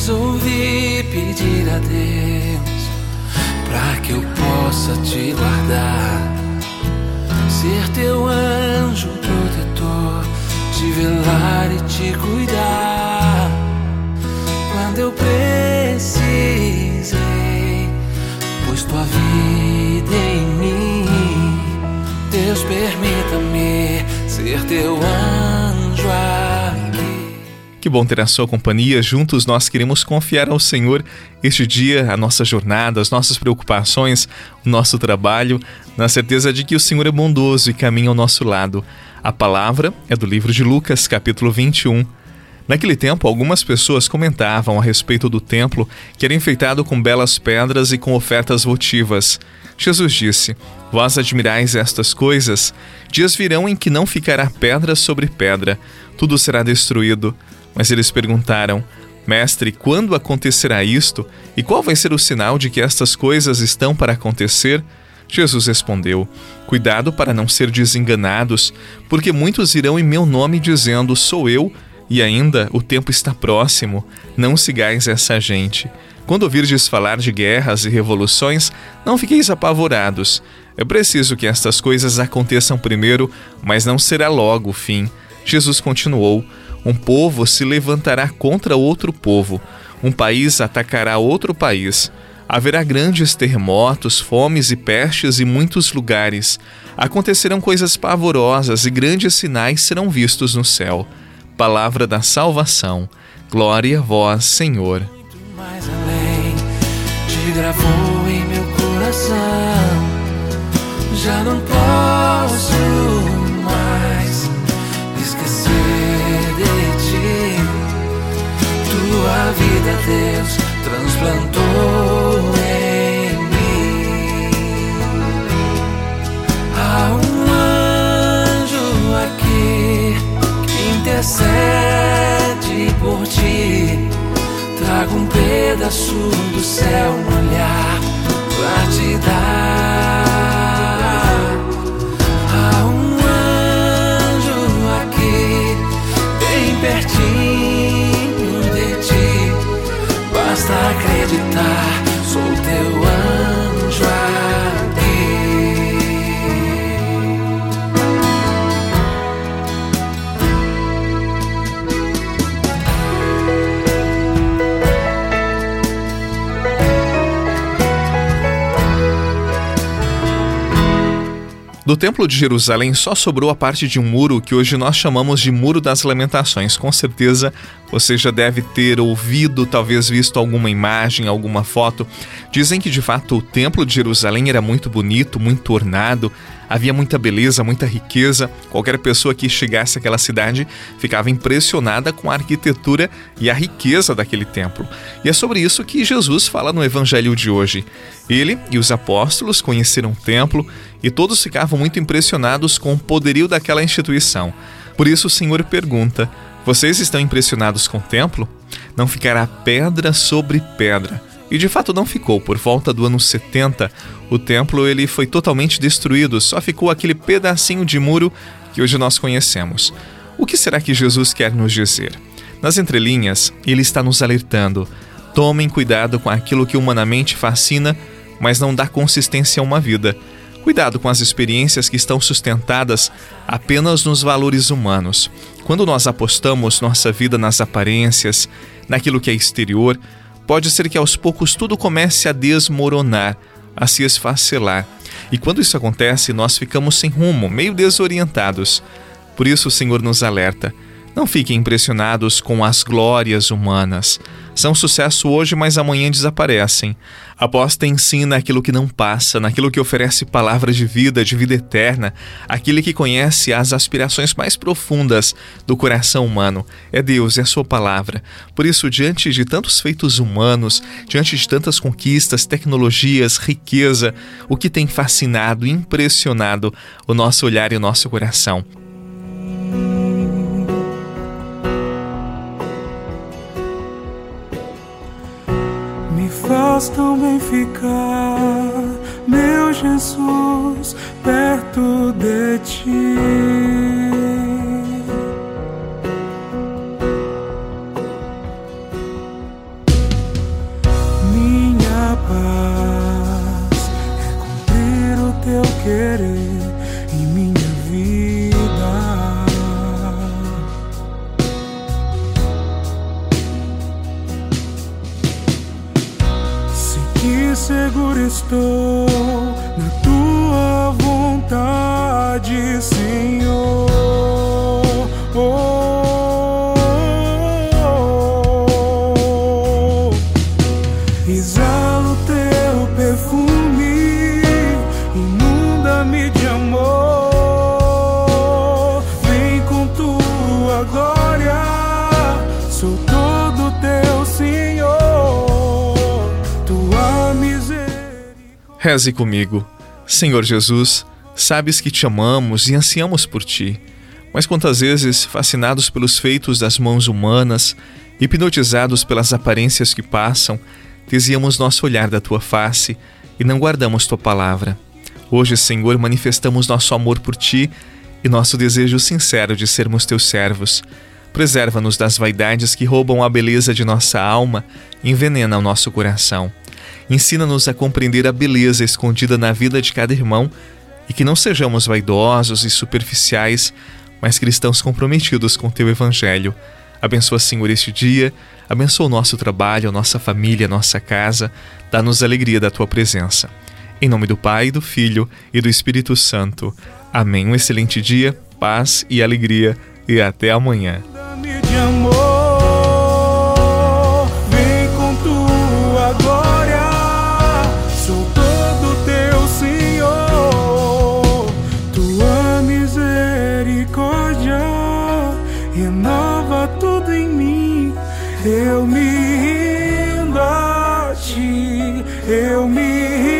resolvi pedir a Deus para que eu possa te guardar, ser teu anjo protetor, te velar e te cuidar. Quando eu precisei, pus tua vida em mim. Deus, permita-me ser teu anjo. Que bom ter a sua companhia. Juntos nós queremos confiar ao Senhor este dia, a nossa jornada, as nossas preocupações, o nosso trabalho, na certeza de que o Senhor é bondoso e caminha ao nosso lado. A palavra é do livro de Lucas, capítulo 21. Naquele tempo, algumas pessoas comentavam a respeito do templo que era enfeitado com belas pedras e com ofertas votivas. Jesus disse: Vós admirais estas coisas? Dias virão em que não ficará pedra sobre pedra, tudo será destruído. Mas eles perguntaram: Mestre, quando acontecerá isto? E qual vai ser o sinal de que estas coisas estão para acontecer? Jesus respondeu: Cuidado para não ser desenganados, porque muitos irão em meu nome dizendo: Sou eu, e ainda o tempo está próximo. Não sigais essa gente. Quando ouvirdes falar de guerras e revoluções, não fiqueis apavorados. É preciso que estas coisas aconteçam primeiro, mas não será logo o fim. Jesus continuou: um povo se levantará contra outro povo, um país atacará outro país. Haverá grandes terremotos, fomes e pestes em muitos lugares. Acontecerão coisas pavorosas e grandes sinais serão vistos no céu. Palavra da salvação. Glória a vós, Senhor. Mais além te gravou em meu coração. Já não posso vida Deus transplantou em mim. Há um anjo aqui que intercede por ti. Trago um pedaço do céu no olhar Do Templo de Jerusalém só sobrou a parte de um muro que hoje nós chamamos de Muro das Lamentações. Com certeza você já deve ter ouvido, talvez visto alguma imagem, alguma foto. Dizem que de fato o Templo de Jerusalém era muito bonito, muito ornado, havia muita beleza, muita riqueza. Qualquer pessoa que chegasse àquela cidade ficava impressionada com a arquitetura e a riqueza daquele templo. E é sobre isso que Jesus fala no evangelho de hoje. Ele e os apóstolos conheceram o templo e todos ficavam muito impressionados com o poderio daquela instituição. Por isso o Senhor pergunta: vocês estão impressionados com o templo? Não ficará pedra sobre pedra. E de fato não ficou. Por volta do ano 70, o templo ele foi totalmente destruído, só ficou aquele pedacinho de muro que hoje nós conhecemos. O que será que Jesus quer nos dizer? Nas entrelinhas, ele está nos alertando: tomem cuidado com aquilo que humanamente fascina, mas não dá consistência a uma vida. Cuidado com as experiências que estão sustentadas apenas nos valores humanos. Quando nós apostamos nossa vida nas aparências, naquilo que é exterior, pode ser que aos poucos tudo comece a desmoronar, a se esfacelar. E quando isso acontece, nós ficamos sem rumo, meio desorientados. Por isso o Senhor nos alerta: não fiquem impressionados com as glórias humanas. São sucesso hoje, mas amanhã desaparecem. Apostem sim naquilo que não passa, naquilo que oferece palavras de vida, de vida eterna, aquele que conhece as aspirações mais profundas do coração humano. É Deus, é a sua palavra. Por isso, diante de tantos feitos humanos, diante de tantas conquistas, tecnologias, riqueza, o que tem fascinado, impressionado o nosso olhar e o nosso coração? Faz tão bem ficar, meu Jesus, perto de ti. Seguro estou na tua vontade, Senhor. Reze comigo. Senhor Jesus, sabes que te amamos e ansiamos por ti. Mas quantas vezes, fascinados pelos feitos das mãos humanas, hipnotizados pelas aparências que passam, desviamos nosso olhar da tua face e não guardamos tua palavra. Hoje, Senhor, manifestamos nosso amor por ti e nosso desejo sincero de sermos teus servos. Preserva-nos das vaidades que roubam a beleza de nossa alma e envenenam o nosso coração. Ensina-nos a compreender a beleza escondida na vida de cada irmão e que não sejamos vaidosos e superficiais, mas cristãos comprometidos com teu evangelho. Abençoa, Senhor, este dia, abençoa o nosso trabalho, a nossa família, a nossa casa, dá-nos alegria da tua presença. Em nome do Pai, do Filho e do Espírito Santo. Amém. Um excelente dia, paz e alegria e até amanhã. Eu me rindo a ti, eu me rindo